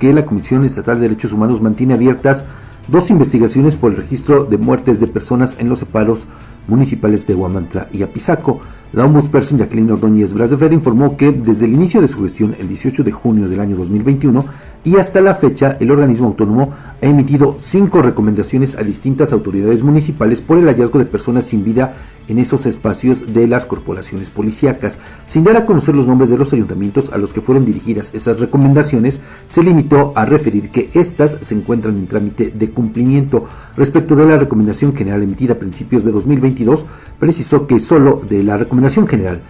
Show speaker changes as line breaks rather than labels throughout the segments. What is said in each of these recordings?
que la Comisión Estatal de Derechos Humanos mantiene abiertas dos investigaciones por el registro de muertes de personas en los separos municipales de Huamantla y Apizaco. La ombudsperson Jacqueline Ordóñez Brasefer informó que desde el inicio de su gestión, el 18 de junio del año 2021, y hasta la fecha, el organismo autónomo ha emitido cinco recomendaciones a distintas autoridades municipales por el hallazgo de personas sin vida en esos espacios de las corporaciones policíacas. Sin dar a conocer los nombres de los ayuntamientos a los que fueron dirigidas esas recomendaciones, se limitó a referir que éstas se encuentran en trámite de cumplimiento. Respecto de la recomendación general emitida a principios de 2022, precisó que solo de la recomendación general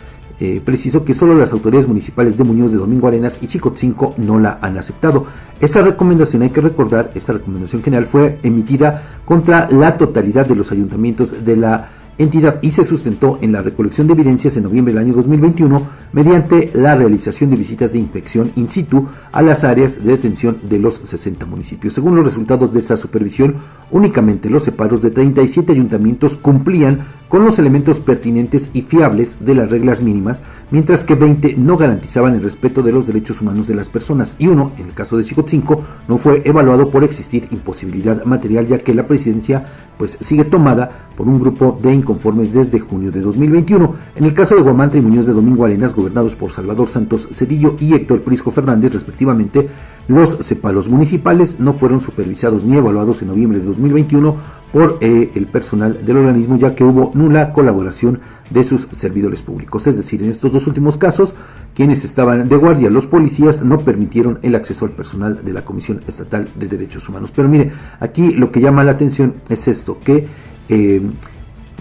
eh, precisó que solo las autoridades municipales de Muñoz de Domingo Arenas y Chicotzinco no la han aceptado. Esa recomendación, hay que recordar, esa recomendación general fue emitida contra la totalidad de los ayuntamientos de la entidad y se sustentó en la recolección de evidencias en noviembre del año 2021 mediante la realización de visitas de inspección in situ a las áreas de detención de los 60 municipios. Según los resultados de esa supervisión, únicamente los separos de 37 ayuntamientos cumplían con los elementos pertinentes y fiables de las reglas mínimas, mientras que 20 no garantizaban el respeto de los derechos humanos de las personas y uno, en el caso de Chicotzinco, no fue evaluado por existir imposibilidad material ya que la presidencia pues sigue tomada por un grupo de inconformes desde junio de 2021. En el caso de Guamantra y Muñoz de Domingo Arenas, gobernados por Salvador Santos Cedillo y Héctor Prisco Fernández respectivamente, los separos municipales no fueron supervisados ni evaluados en noviembre de 2021 por eh, el personal del organismo ya que hubo nula colaboración de sus servidores públicos. Es decir, en estos dos últimos casos, quienes estaban de guardia, los policías, no permitieron el acceso al personal de la Comisión Estatal de Derechos Humanos. Pero mire, aquí lo que llama la atención es esto, que eh,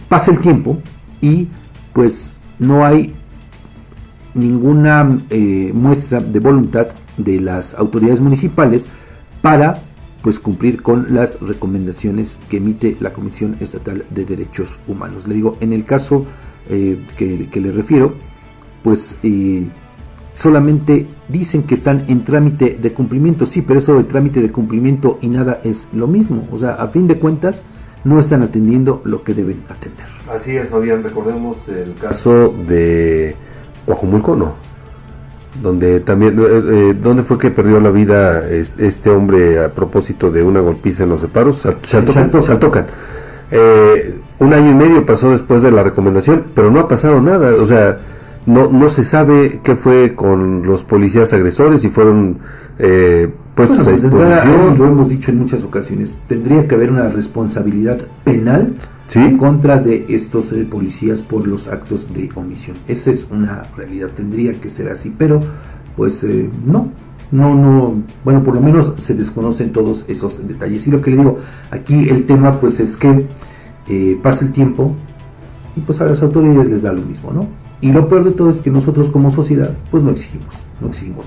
pasa el tiempo y pues no hay ninguna eh, muestra de voluntad de las autoridades municipales para pues cumplir con las recomendaciones que emite la Comisión Estatal de Derechos Humanos. Le digo, en el caso eh, que, le refiero, pues eh, solamente dicen que están en trámite de cumplimiento, sí, pero eso de trámite de cumplimiento y nada es lo mismo. O sea, a fin de cuentas, no están atendiendo lo que deben atender.
Así es, Fabián, recordemos el caso de Guajumulco, no, donde también, eh, eh, ¿dónde fue que perdió la vida este hombre a propósito de una golpiza en los separos? Saltocan. Eh, un año y medio pasó después de la recomendación, pero no ha pasado nada, o sea, no, no se sabe qué fue con los policías agresores, si fueron eh, puestos a pues, disposición.
lo hemos dicho en muchas ocasiones, tendría que haber una responsabilidad penal en contra de estos eh, policías por los actos de omisión. Esa es una realidad, tendría que ser así, pero pues eh, no, no, no, bueno, por lo menos se desconocen todos esos detalles. Y lo que le digo, aquí el tema pues es que eh, pasa el tiempo y pues a las autoridades les da lo mismo, ¿no? Y lo peor de todo es que nosotros como sociedad pues no exigimos, no exigimos.